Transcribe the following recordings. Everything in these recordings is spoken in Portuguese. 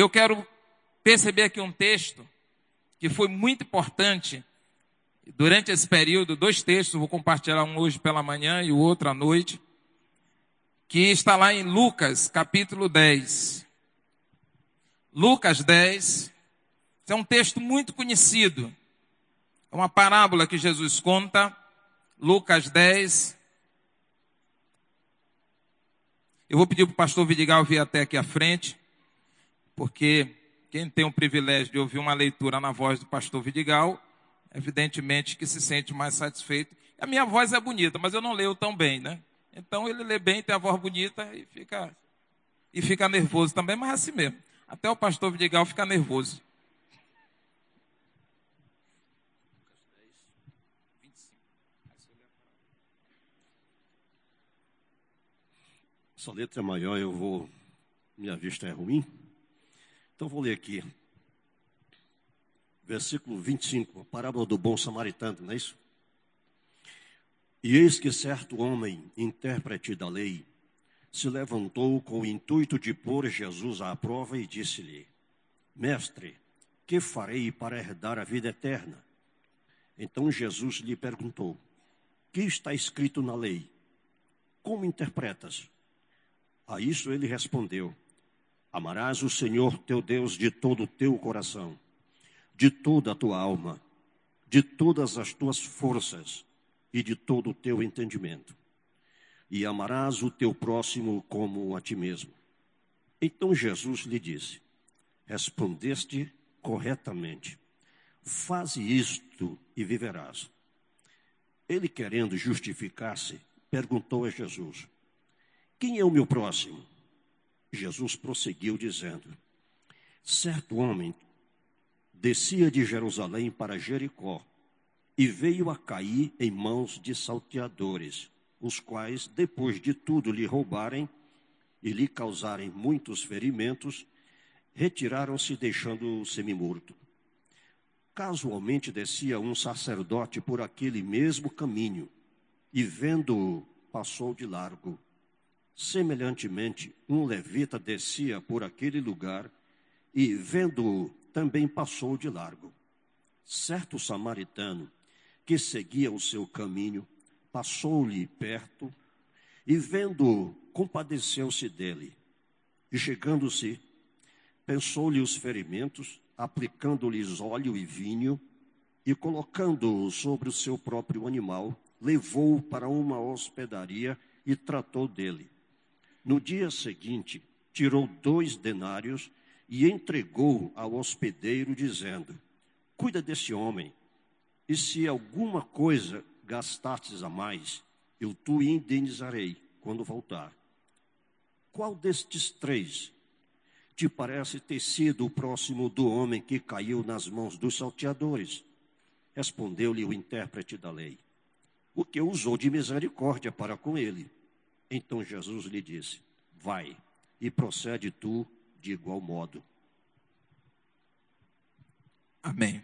eu quero perceber aqui um texto que foi muito importante durante esse período, dois textos, vou compartilhar um hoje pela manhã e o outro à noite, que está lá em Lucas, capítulo 10. Lucas 10, é um texto muito conhecido. É uma parábola que Jesus conta, Lucas 10. Eu vou pedir para o pastor Vidigal vir até aqui à frente, porque quem tem o privilégio de ouvir uma leitura na voz do pastor Vidigal, evidentemente que se sente mais satisfeito. A minha voz é bonita, mas eu não leio tão bem, né? Então ele lê bem, tem a voz bonita e fica, e fica nervoso também, mas é assim mesmo. Até o pastor Vidigal fica nervoso. Essa letra é maior, eu vou. Minha vista é ruim. Então vou ler aqui. Versículo 25, a parábola do bom samaritano, não é isso? E eis que certo homem, intérprete da lei, se levantou com o intuito de pôr Jesus à prova e disse-lhe: Mestre, que farei para herdar a vida eterna? Então Jesus lhe perguntou: Que está escrito na lei? Como interpretas? A isso ele respondeu: Amarás o Senhor teu Deus de todo o teu coração, de toda a tua alma, de todas as tuas forças e de todo o teu entendimento. E amarás o teu próximo como a ti mesmo. Então Jesus lhe disse: Respondeste corretamente. Faze isto e viverás. Ele, querendo justificar-se, perguntou a Jesus: Quem é o meu próximo? Jesus prosseguiu dizendo: Certo homem descia de Jerusalém para Jericó e veio a cair em mãos de salteadores, os quais, depois de tudo lhe roubarem e lhe causarem muitos ferimentos, retiraram-se deixando-o semimorto. Casualmente descia um sacerdote por aquele mesmo caminho e, vendo-o, passou de largo. Semelhantemente, um levita descia por aquele lugar e, vendo-o, também passou de largo. Certo samaritano, que seguia o seu caminho, passou-lhe perto e, vendo-o, compadeceu-se dele. E chegando-se, pensou-lhe os ferimentos, aplicando-lhes óleo e vinho, e colocando-o sobre o seu próprio animal, levou-o para uma hospedaria e tratou dele. No dia seguinte, tirou dois denários e entregou ao hospedeiro, dizendo: Cuida desse homem, e se alguma coisa gastastes a mais, eu tu indenizarei quando voltar. Qual destes três te parece ter sido o próximo do homem que caiu nas mãos dos salteadores? Respondeu-lhe o intérprete da lei: O que usou de misericórdia para com ele. Então Jesus lhe disse: Vai e procede tu de igual modo. Amém.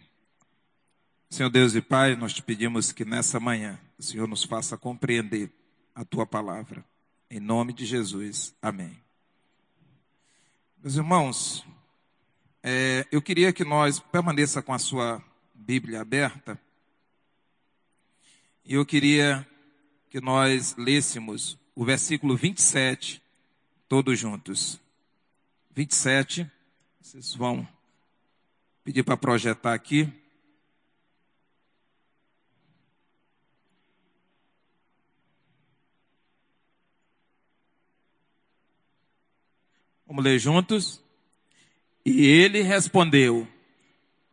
Senhor Deus e Pai, nós te pedimos que nessa manhã o Senhor nos faça compreender a tua palavra. Em nome de Jesus. Amém. Meus irmãos, é, eu queria que nós permaneça com a sua Bíblia aberta. E eu queria que nós lêssemos o versículo 27, todos juntos. 27, vocês vão pedir para projetar aqui. Vamos ler juntos? E ele respondeu: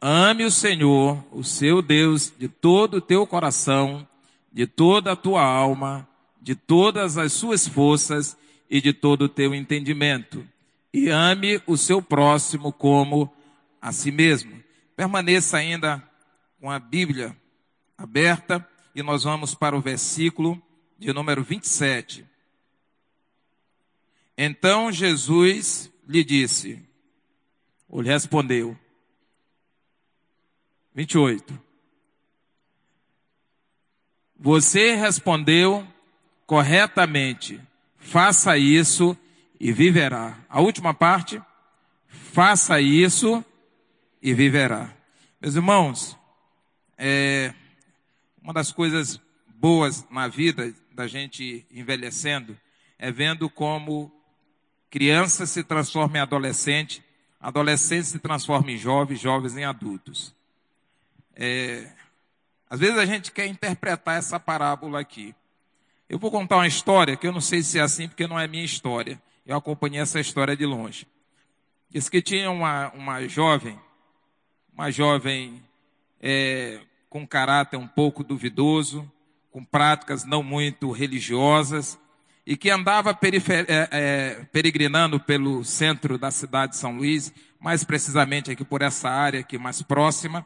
Ame o Senhor, o seu Deus, de todo o teu coração, de toda a tua alma, de todas as suas forças e de todo o teu entendimento. E ame o seu próximo como a si mesmo. Permaneça ainda com a Bíblia aberta e nós vamos para o versículo de número 27. Então Jesus lhe disse, ou lhe respondeu, 28. Você respondeu corretamente. Faça isso e viverá. A última parte. faça isso e viverá. Meus irmãos, é, uma das coisas boas na vida da gente envelhecendo é vendo como criança se transforma em adolescente, adolescente se transforma em jovem, jovens em adultos. É, às vezes a gente quer interpretar essa parábola aqui. Eu vou contar uma história que eu não sei se é assim porque não é minha história. Eu acompanhei essa história de longe. Diz que tinha uma, uma jovem, uma jovem é, com caráter um pouco duvidoso, com práticas não muito religiosas, e que andava é, é, peregrinando pelo centro da cidade de São Luís, mais precisamente aqui por essa área aqui mais próxima,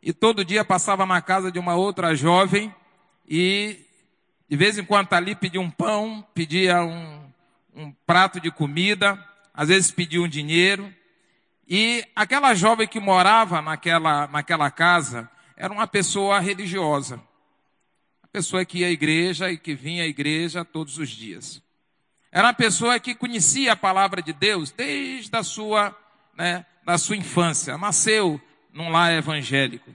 e todo dia passava na casa de uma outra jovem e de vez em quando ali pedia um pão, pedia um, um prato de comida, às vezes pedia um dinheiro. E aquela jovem que morava naquela, naquela casa era uma pessoa religiosa. Uma pessoa que ia à igreja e que vinha à igreja todos os dias. Era uma pessoa que conhecia a palavra de Deus desde a sua, né, da sua infância. Nasceu num lar evangélico.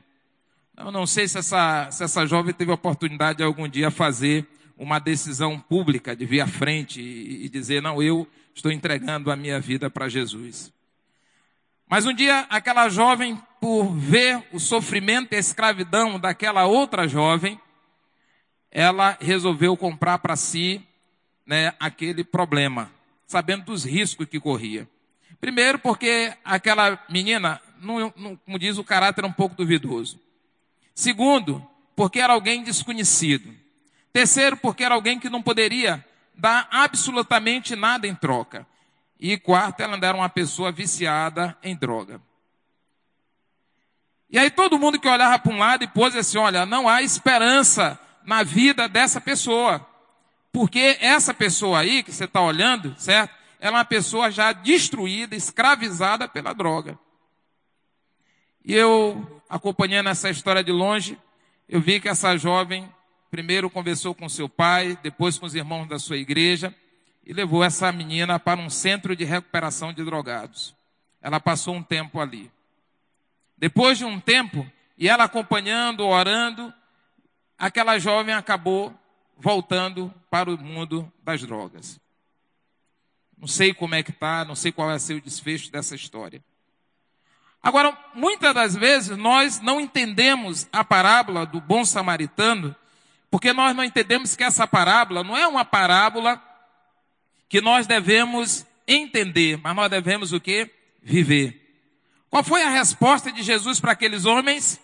Eu não sei se essa, se essa jovem teve a oportunidade de algum dia fazer uma decisão pública de vir à frente e, e dizer, não, eu estou entregando a minha vida para Jesus. Mas um dia, aquela jovem, por ver o sofrimento e a escravidão daquela outra jovem, ela resolveu comprar para si né, aquele problema, sabendo dos riscos que corria. Primeiro, porque aquela menina, não, não, como diz, o caráter era um pouco duvidoso. Segundo, porque era alguém desconhecido. Terceiro, porque era alguém que não poderia dar absolutamente nada em troca. E quarto, ela era uma pessoa viciada em droga. E aí todo mundo que olhava para um lado e pôs assim, olha, não há esperança na vida dessa pessoa. Porque essa pessoa aí que você está olhando, certo? Ela é uma pessoa já destruída, escravizada pela droga. E eu, acompanhando essa história de longe, eu vi que essa jovem primeiro conversou com seu pai, depois com os irmãos da sua igreja e levou essa menina para um centro de recuperação de drogados. Ela passou um tempo ali. Depois de um tempo, e ela acompanhando, orando, aquela jovem acabou voltando para o mundo das drogas. Não sei como é que está, não sei qual vai ser o desfecho dessa história. Agora, muitas das vezes nós não entendemos a parábola do bom samaritano, porque nós não entendemos que essa parábola não é uma parábola que nós devemos entender, mas nós devemos o que? Viver. Qual foi a resposta de Jesus para aqueles homens?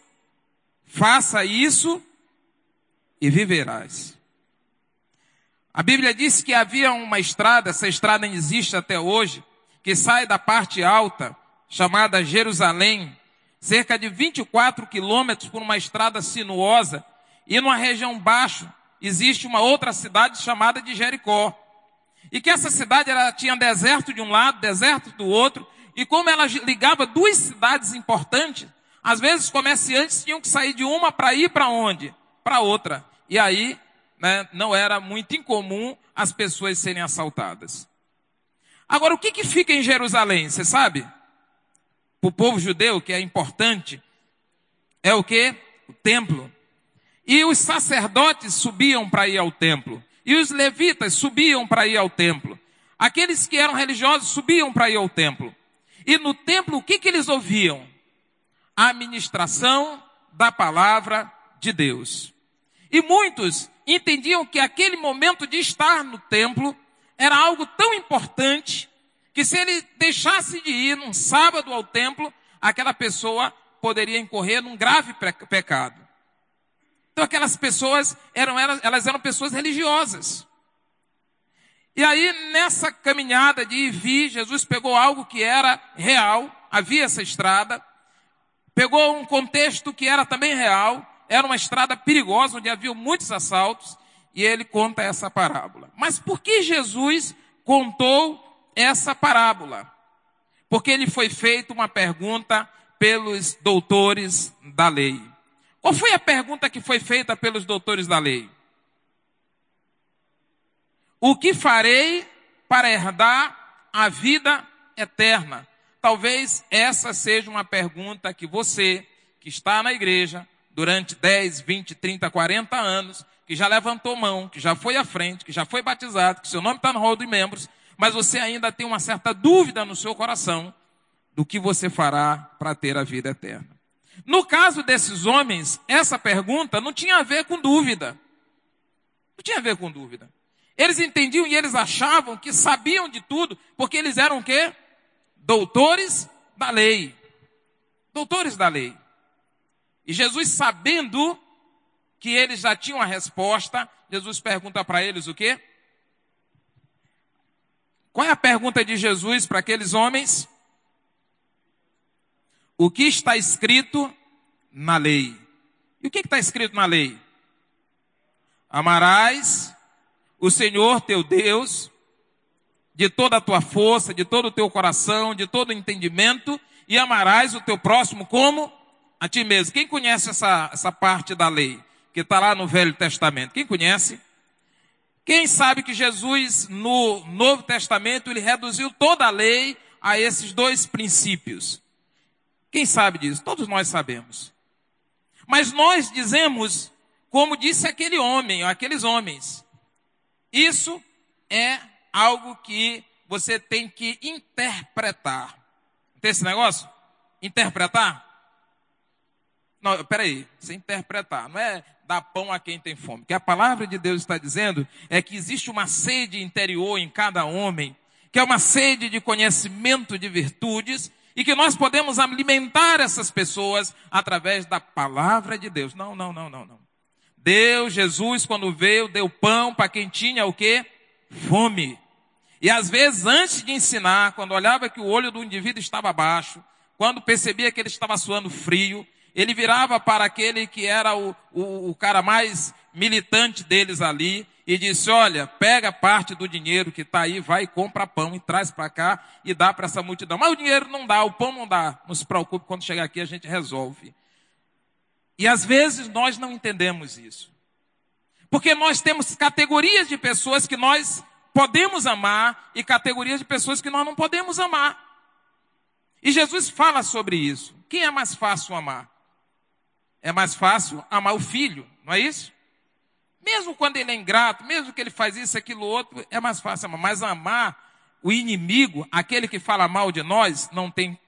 Faça isso e viverás. A Bíblia diz que havia uma estrada, essa estrada existe até hoje, que sai da parte alta chamada Jerusalém, cerca de 24 quilômetros por uma estrada sinuosa, e numa região baixo existe uma outra cidade chamada de Jericó. E que essa cidade ela tinha deserto de um lado, deserto do outro, e como ela ligava duas cidades importantes, às vezes os comerciantes tinham que sair de uma para ir para onde? Para outra. E aí, né, não era muito incomum as pessoas serem assaltadas. Agora, o que, que fica em Jerusalém? Você sabe? Para o povo judeu, que é importante, é o que? O templo. E os sacerdotes subiam para ir ao templo. E os levitas subiam para ir ao templo. Aqueles que eram religiosos subiam para ir ao templo. E no templo, o que, que eles ouviam? A administração da palavra de Deus. E muitos entendiam que aquele momento de estar no templo era algo tão importante que se ele deixasse de ir num sábado ao templo, aquela pessoa poderia incorrer num grave pecado. Então aquelas pessoas eram, elas eram pessoas religiosas. E aí, nessa caminhada de ir e vir, Jesus pegou algo que era real, havia essa estrada, pegou um contexto que era também real, era uma estrada perigosa, onde havia muitos assaltos, e ele conta essa parábola. Mas por que Jesus contou essa parábola, porque ele foi feito uma pergunta pelos doutores da lei. Qual foi a pergunta que foi feita pelos doutores da lei? O que farei para herdar a vida eterna? talvez essa seja uma pergunta que você, que está na igreja durante 10, 20, 30, 40 anos, que já levantou mão, que já foi à frente, que já foi batizado, que seu nome está no rol de membros, mas você ainda tem uma certa dúvida no seu coração do que você fará para ter a vida eterna. No caso desses homens, essa pergunta não tinha a ver com dúvida. Não tinha a ver com dúvida. Eles entendiam e eles achavam que sabiam de tudo, porque eles eram o quê? Doutores da lei. Doutores da lei. E Jesus, sabendo que eles já tinham a resposta, Jesus pergunta para eles o quê? Qual é a pergunta de Jesus para aqueles homens? O que está escrito na lei? E o que está escrito na lei? Amarás o Senhor teu Deus de toda a tua força, de todo o teu coração, de todo o entendimento, e amarás o teu próximo como a ti mesmo. Quem conhece essa, essa parte da lei? Que está lá no Velho Testamento. Quem conhece? Quem sabe que Jesus, no Novo Testamento, ele reduziu toda a lei a esses dois princípios. Quem sabe disso? Todos nós sabemos. Mas nós dizemos, como disse aquele homem, ou aqueles homens, isso é algo que você tem que interpretar. Tem esse negócio? Interpretar? Não, peraí, você interpretar, não é dar pão a quem tem fome. O que a palavra de Deus está dizendo é que existe uma sede interior em cada homem, que é uma sede de conhecimento de virtudes, e que nós podemos alimentar essas pessoas através da palavra de Deus. Não, não, não, não, não. Deus, Jesus, quando veio, deu pão para quem tinha o quê? Fome. E às vezes, antes de ensinar, quando olhava que o olho do indivíduo estava baixo, quando percebia que ele estava suando frio, ele virava para aquele que era o, o, o cara mais militante deles ali e disse: Olha, pega parte do dinheiro que está aí, vai e compra pão e traz para cá e dá para essa multidão. Mas o dinheiro não dá, o pão não dá. Não se preocupe, quando chegar aqui a gente resolve. E às vezes nós não entendemos isso. Porque nós temos categorias de pessoas que nós podemos amar e categorias de pessoas que nós não podemos amar. E Jesus fala sobre isso. Quem é mais fácil amar? É mais fácil amar o filho, não é isso? Mesmo quando ele é ingrato, mesmo que ele faz isso, aquilo, outro, é mais fácil amar. Mas amar o inimigo, aquele que fala mal de nós, não tem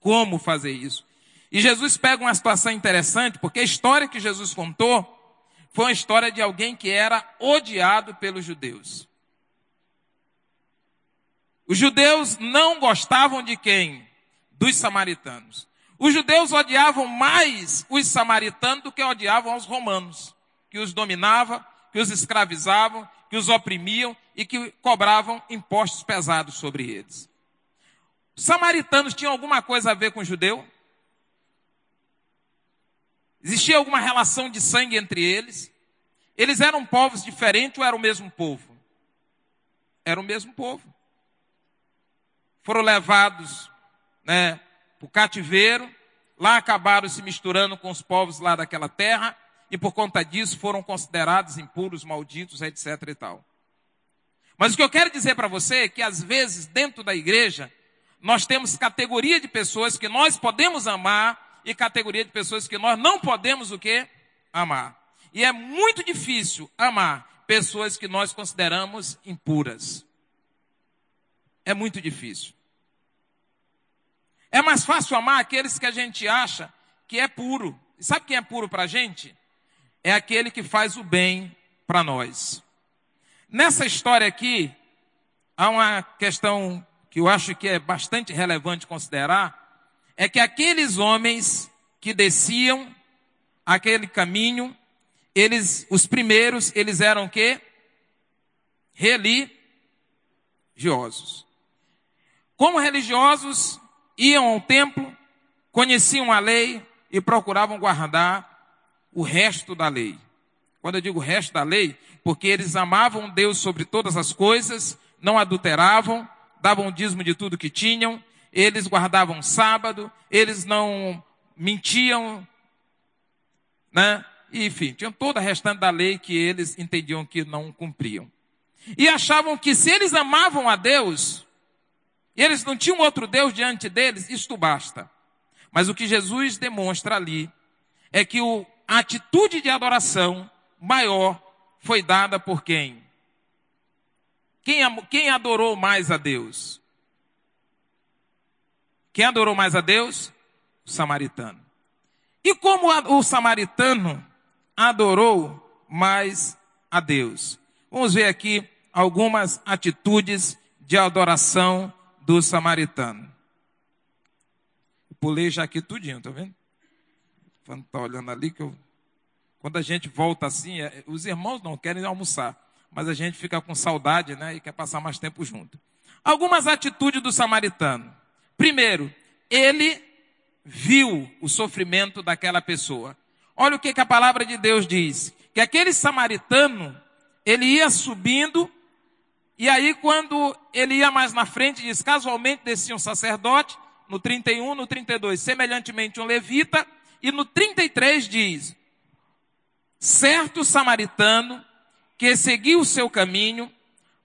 como fazer isso. E Jesus pega uma situação interessante, porque a história que Jesus contou foi uma história de alguém que era odiado pelos judeus. Os judeus não gostavam de quem? Dos samaritanos. Os judeus odiavam mais os samaritanos do que odiavam os romanos, que os dominavam, que os escravizavam, que os oprimiam e que cobravam impostos pesados sobre eles. Os samaritanos tinham alguma coisa a ver com o judeu? Existia alguma relação de sangue entre eles? Eles eram povos diferentes ou eram o mesmo povo? Era o mesmo povo foram levados né, para o cativeiro, lá acabaram se misturando com os povos lá daquela terra, e por conta disso foram considerados impuros, malditos, etc. e tal. Mas o que eu quero dizer para você é que às vezes dentro da igreja nós temos categoria de pessoas que nós podemos amar e categoria de pessoas que nós não podemos o que? Amar. E é muito difícil amar pessoas que nós consideramos impuras. É muito difícil. É mais fácil amar aqueles que a gente acha que é puro. E sabe quem é puro para a gente? É aquele que faz o bem para nós. Nessa história aqui, há uma questão que eu acho que é bastante relevante considerar, é que aqueles homens que desciam aquele caminho, eles, os primeiros, eles eram o quê? Religiosos. Como religiosos, iam ao templo, conheciam a lei e procuravam guardar o resto da lei. Quando eu digo resto da lei, porque eles amavam Deus sobre todas as coisas, não adulteravam, davam dízimo de tudo que tinham, eles guardavam sábado, eles não mentiam, né? E, enfim, tinham toda a restante da lei que eles entendiam que não cumpriam. E achavam que se eles amavam a Deus, e eles não tinham outro Deus diante deles, isto basta. Mas o que Jesus demonstra ali é que o, a atitude de adoração maior foi dada por quem? Quem, quem adorou mais a Deus? Quem adorou mais a Deus? O samaritano. E como o samaritano adorou mais a Deus? Vamos ver aqui algumas atitudes de adoração do samaritano. Pulei já aqui tudinho, tá vendo? Quando tá olhando ali que eu quando a gente volta assim, é, os irmãos não querem almoçar, mas a gente fica com saudade, né, e quer passar mais tempo junto. Algumas atitudes do samaritano. Primeiro, ele viu o sofrimento daquela pessoa. Olha o que, que a palavra de Deus diz: que aquele samaritano, ele ia subindo, e aí quando ele ia mais na frente, diz: casualmente descia um sacerdote, no 31, no 32, semelhantemente um levita, e no 33 diz: certo samaritano que seguiu o seu caminho,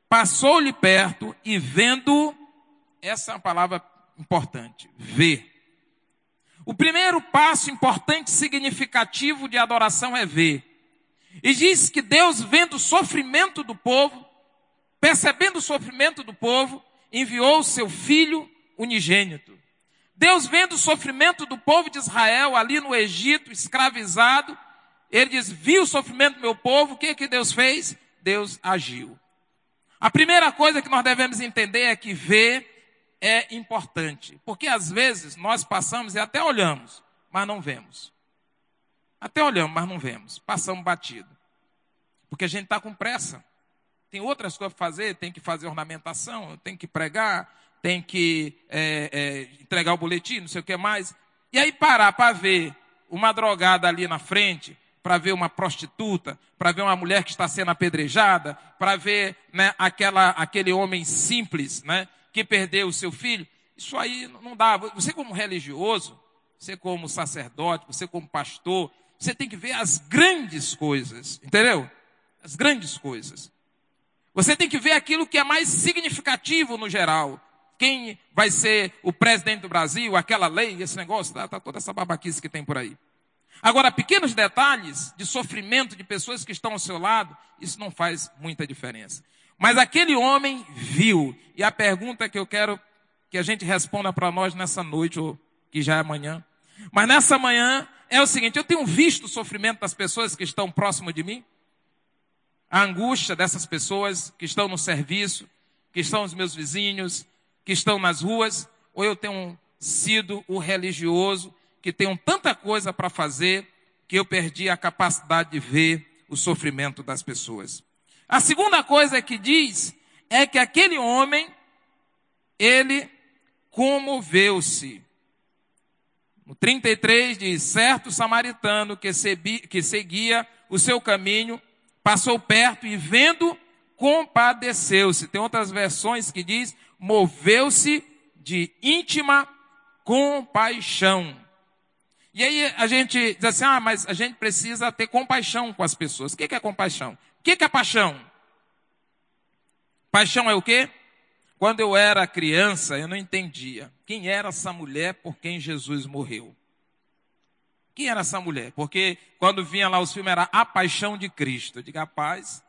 passou-lhe perto e vendo, essa é uma palavra importante, ver. O primeiro passo importante, significativo de adoração é ver. E diz que Deus, vendo o sofrimento do povo, percebendo o sofrimento do povo, enviou o seu filho unigênito. Deus, vendo o sofrimento do povo de Israel ali no Egito, escravizado, ele diz: Viu o sofrimento do meu povo, o que, que Deus fez? Deus agiu. A primeira coisa que nós devemos entender é que ver é importante. Porque às vezes nós passamos e até olhamos, mas não vemos. Até olhamos, mas não vemos. Passamos batido. Porque a gente está com pressa. Tem outras coisas para fazer, tem que fazer ornamentação, tem que pregar, tem que é, é, entregar o boletim, não sei o que mais. E aí parar para ver uma drogada ali na frente, para ver uma prostituta, para ver uma mulher que está sendo apedrejada, para ver né, aquela, aquele homem simples né, que perdeu o seu filho. Isso aí não dá. Você, como religioso, você, como sacerdote, você, como pastor, você tem que ver as grandes coisas, entendeu? As grandes coisas. Você tem que ver aquilo que é mais significativo no geral. Quem vai ser o presidente do Brasil, aquela lei, esse negócio, tá, tá toda essa babaquice que tem por aí. Agora, pequenos detalhes de sofrimento de pessoas que estão ao seu lado, isso não faz muita diferença. Mas aquele homem viu, e a pergunta que eu quero que a gente responda para nós nessa noite, ou que já é amanhã, mas nessa manhã é o seguinte: eu tenho visto o sofrimento das pessoas que estão próximo de mim, a angústia dessas pessoas que estão no serviço, que estão os meus vizinhos, que estão nas ruas, ou eu tenho sido o religioso que tenham tanta coisa para fazer que eu perdi a capacidade de ver o sofrimento das pessoas. A segunda coisa que diz é que aquele homem, ele comoveu-se. No 33 diz: certo samaritano que seguia o seu caminho, passou perto e vendo, compadeceu-se. Tem outras versões que diz: moveu-se de íntima compaixão. E aí a gente diz assim, ah, mas a gente precisa ter compaixão com as pessoas. O que é compaixão? O que é paixão? Paixão é o quê? Quando eu era criança, eu não entendia quem era essa mulher por quem Jesus morreu. Quem era essa mulher? Porque quando vinha lá os filmes era A Paixão de Cristo. Eu digo, rapaz,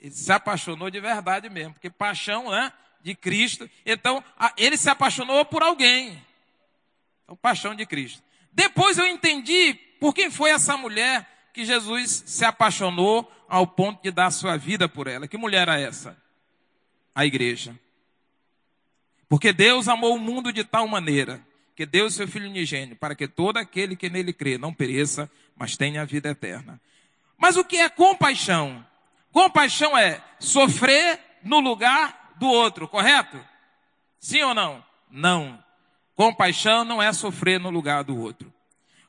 ele se apaixonou de verdade mesmo, porque paixão né, de Cristo. Então, ele se apaixonou por alguém. Então, paixão de Cristo. Depois eu entendi por quem foi essa mulher que Jesus se apaixonou ao ponto de dar sua vida por ela. Que mulher era essa? A igreja. Porque Deus amou o mundo de tal maneira que deu o seu Filho unigênito para que todo aquele que nele crê não pereça, mas tenha a vida eterna. Mas o que é compaixão? Compaixão é sofrer no lugar do outro, correto? Sim ou não? Não. Compaixão não é sofrer no lugar do outro.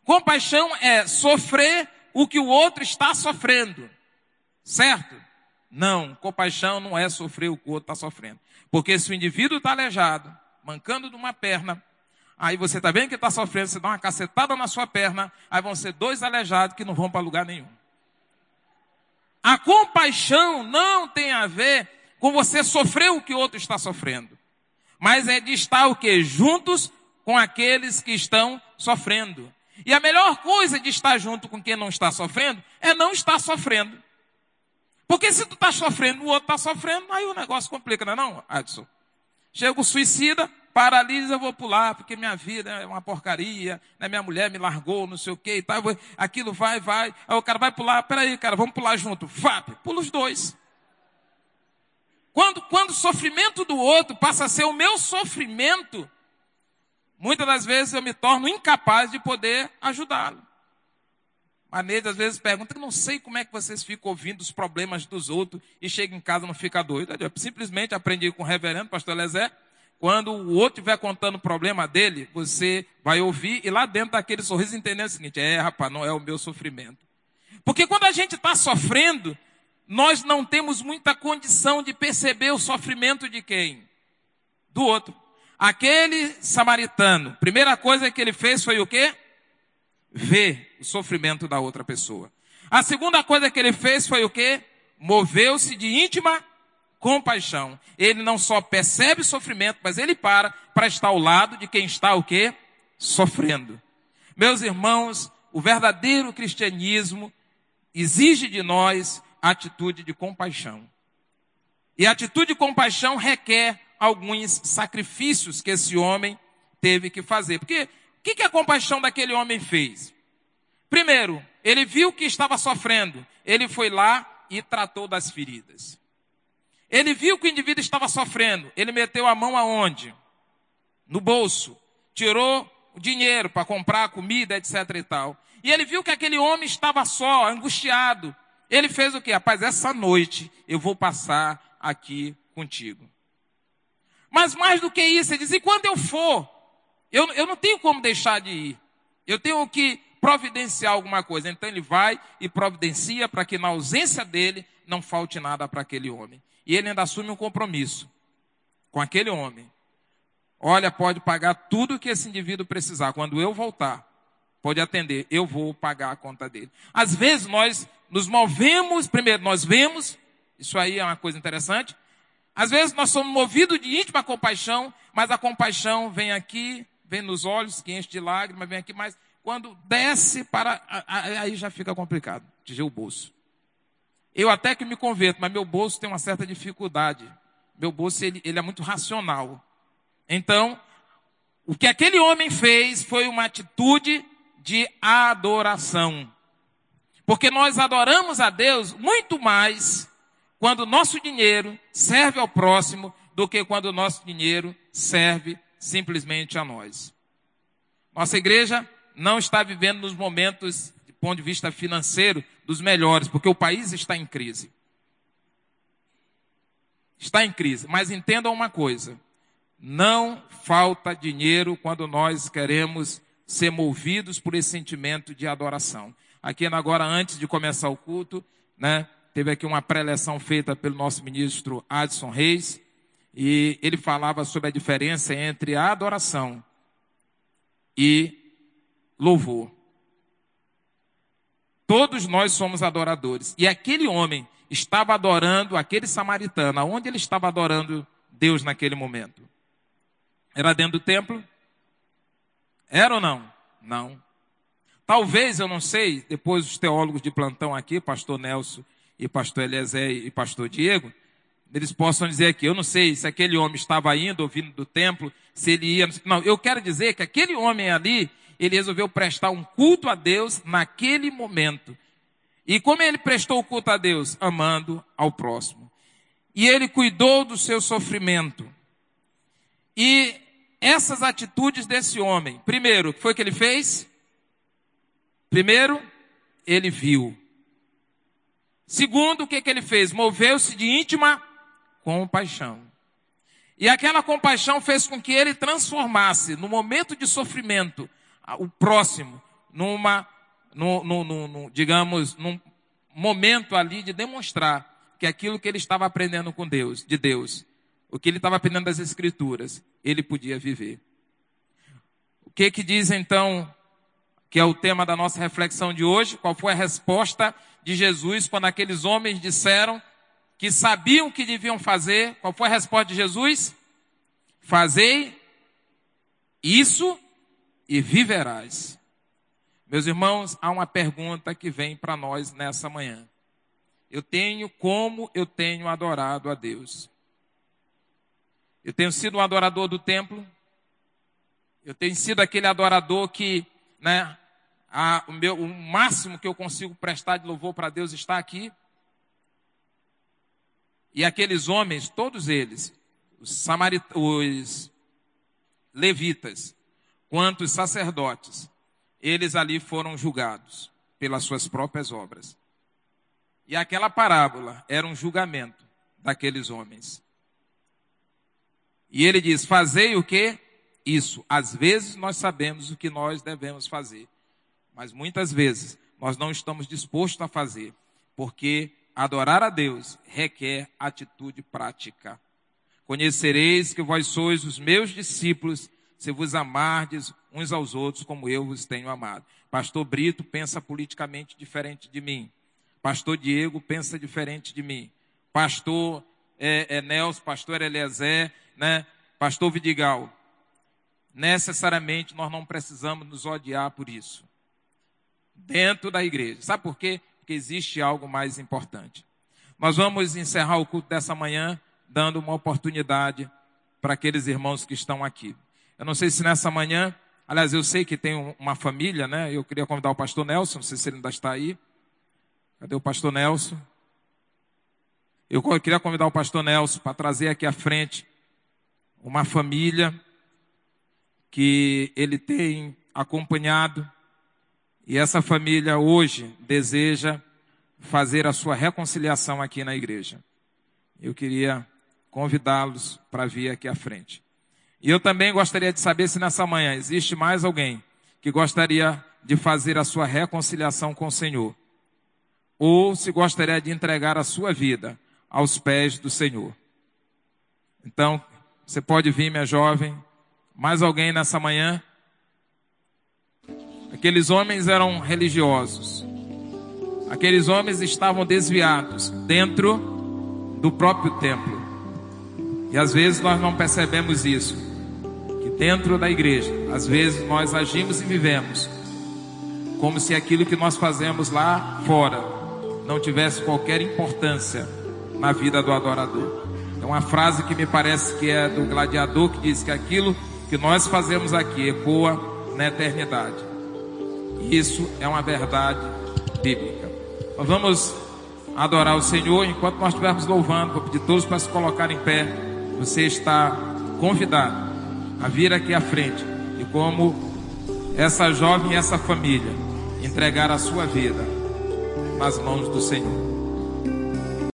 Compaixão é sofrer o que o outro está sofrendo. Certo? Não, compaixão não é sofrer o que o outro está sofrendo. Porque se o indivíduo está aleijado, mancando de uma perna, aí você está vendo que está sofrendo, você dá uma cacetada na sua perna, aí vão ser dois aleijados que não vão para lugar nenhum. A compaixão não tem a ver com você sofrer o que o outro está sofrendo. mas é de estar o quê? Juntos com aqueles que estão sofrendo. E a melhor coisa de estar junto com quem não está sofrendo é não estar sofrendo. Porque se tu está sofrendo, o outro está sofrendo, aí o negócio complica, não é não, Adson? Chega o suicida, paralisa, eu vou pular, porque minha vida é uma porcaria, né? minha mulher me largou, não sei o que e tal, aquilo vai, vai, aí o cara vai pular, peraí, cara, vamos pular junto, FAP, pula os dois. Quando, quando o sofrimento do outro passa a ser o meu sofrimento, muitas das vezes eu me torno incapaz de poder ajudá-lo. Maneira, às vezes pergunta, não sei como é que vocês ficam ouvindo os problemas dos outros e chega em casa e não fica doido. Eu simplesmente aprendi com o reverendo, pastor Lezé, quando o outro estiver contando o problema dele, você vai ouvir e lá dentro daquele sorriso entender o seguinte, é rapaz, não é o meu sofrimento. Porque quando a gente está sofrendo, nós não temos muita condição de perceber o sofrimento de quem? Do outro. Aquele samaritano, primeira coisa que ele fez foi o quê? Ver o sofrimento da outra pessoa. A segunda coisa que ele fez foi o quê? Moveu-se de íntima compaixão. Ele não só percebe sofrimento, mas ele para para estar ao lado de quem está o quê? Sofrendo. Meus irmãos, o verdadeiro cristianismo exige de nós atitude de compaixão. E a atitude de compaixão requer alguns sacrifícios que esse homem teve que fazer. Porque o que, que a compaixão daquele homem fez? Primeiro, ele viu que estava sofrendo, ele foi lá e tratou das feridas. Ele viu que o indivíduo estava sofrendo, ele meteu a mão aonde? No bolso, tirou o dinheiro para comprar comida, etc e tal. E ele viu que aquele homem estava só, angustiado. Ele fez o quê? Rapaz, essa noite eu vou passar aqui contigo. Mas mais do que isso, ele diz: e quando eu for, eu, eu não tenho como deixar de ir. Eu tenho que providenciar alguma coisa. Então ele vai e providencia para que na ausência dele não falte nada para aquele homem. E ele ainda assume um compromisso com aquele homem. Olha, pode pagar tudo que esse indivíduo precisar. Quando eu voltar, pode atender, eu vou pagar a conta dele. Às vezes nós nos movemos, primeiro nós vemos, isso aí é uma coisa interessante, às vezes nós somos movidos de íntima compaixão, mas a compaixão vem aqui, vem nos olhos, que enche de lágrimas, vem aqui, mas quando desce para. Aí já fica complicado, de o bolso. Eu até que me converto, mas meu bolso tem uma certa dificuldade. Meu bolso ele, ele é muito racional. Então, o que aquele homem fez foi uma atitude de adoração. Porque nós adoramos a Deus muito mais quando o nosso dinheiro serve ao próximo do que quando o nosso dinheiro serve simplesmente a nós. Nossa igreja não está vivendo nos momentos, do ponto de vista financeiro, dos melhores, porque o país está em crise. Está em crise. Mas entendam uma coisa: não falta dinheiro quando nós queremos ser movidos por esse sentimento de adoração. Aqui agora, antes de começar o culto, né, Teve aqui uma preleção feita pelo nosso ministro Adson Reis, e ele falava sobre a diferença entre a adoração e louvor. Todos nós somos adoradores. E aquele homem estava adorando aquele samaritano. Aonde ele estava adorando Deus naquele momento? Era dentro do templo? Era ou não? Não. Talvez, eu não sei, depois os teólogos de plantão aqui, pastor Nelson e pastor Eliezer e pastor Diego, eles possam dizer aqui, eu não sei se aquele homem estava indo, ouvindo do templo, se ele ia, não, eu quero dizer que aquele homem ali, ele resolveu prestar um culto a Deus naquele momento. E como ele prestou o culto a Deus? Amando ao próximo. E ele cuidou do seu sofrimento. E essas atitudes desse homem, primeiro, o que foi que ele fez? Primeiro, ele viu. Segundo, o que, que ele fez? Moveu-se de íntima compaixão. E aquela compaixão fez com que ele transformasse, no momento de sofrimento, o próximo, numa, no, no, no, digamos, num momento ali de demonstrar que aquilo que ele estava aprendendo com Deus, de Deus, o que ele estava aprendendo das Escrituras, ele podia viver. O que que diz então, que é o tema da nossa reflexão de hoje? Qual foi a resposta de Jesus quando aqueles homens disseram que sabiam o que deviam fazer. Qual foi a resposta de Jesus? Fazei isso e viverás. Meus irmãos, há uma pergunta que vem para nós nessa manhã. Eu tenho como eu tenho adorado a Deus. Eu tenho sido um adorador do templo. Eu tenho sido aquele adorador que, né, a, o, meu, o máximo que eu consigo prestar de louvor para Deus está aqui. E aqueles homens, todos eles, os, samarit... os levitas, quanto os sacerdotes, eles ali foram julgados pelas suas próprias obras. E aquela parábola era um julgamento daqueles homens. E ele diz: Fazei o que? Isso. Às vezes nós sabemos o que nós devemos fazer, mas muitas vezes nós não estamos dispostos a fazer, porque adorar a Deus requer atitude prática. Conhecereis que vós sois os meus discípulos se vos amardes uns aos outros como eu vos tenho amado. Pastor Brito pensa politicamente diferente de mim. Pastor Diego pensa diferente de mim. Pastor é, é Nelson, pastor Eliezer, né? Pastor Vidigal. Necessariamente nós não precisamos nos odiar por isso. Dentro da igreja. Sabe por quê? Porque existe algo mais importante. Nós vamos encerrar o culto dessa manhã dando uma oportunidade para aqueles irmãos que estão aqui. Eu não sei se nessa manhã, aliás, eu sei que tem uma família, né? Eu queria convidar o pastor Nelson, não sei se ele ainda está aí. Cadê o pastor Nelson? Eu queria convidar o pastor Nelson para trazer aqui à frente uma família que ele tem acompanhado e essa família hoje deseja fazer a sua reconciliação aqui na igreja. Eu queria convidá-los para vir aqui à frente. E eu também gostaria de saber se nessa manhã existe mais alguém que gostaria de fazer a sua reconciliação com o Senhor, ou se gostaria de entregar a sua vida aos pés do Senhor. Então, você pode vir, minha jovem. Mais alguém nessa manhã? Aqueles homens eram religiosos. Aqueles homens estavam desviados dentro do próprio templo. E às vezes nós não percebemos isso. Dentro da igreja, às vezes nós agimos e vivemos como se aquilo que nós fazemos lá fora não tivesse qualquer importância na vida do adorador. É uma frase que me parece que é do gladiador que diz que aquilo que nós fazemos aqui ecoa na eternidade. Isso é uma verdade bíblica. Nós vamos adorar o Senhor enquanto nós estivermos louvando. Vou pedir todos para se colocar em pé. Você está convidado a vir aqui à frente e como essa jovem e essa família entregar a sua vida nas mãos do Senhor.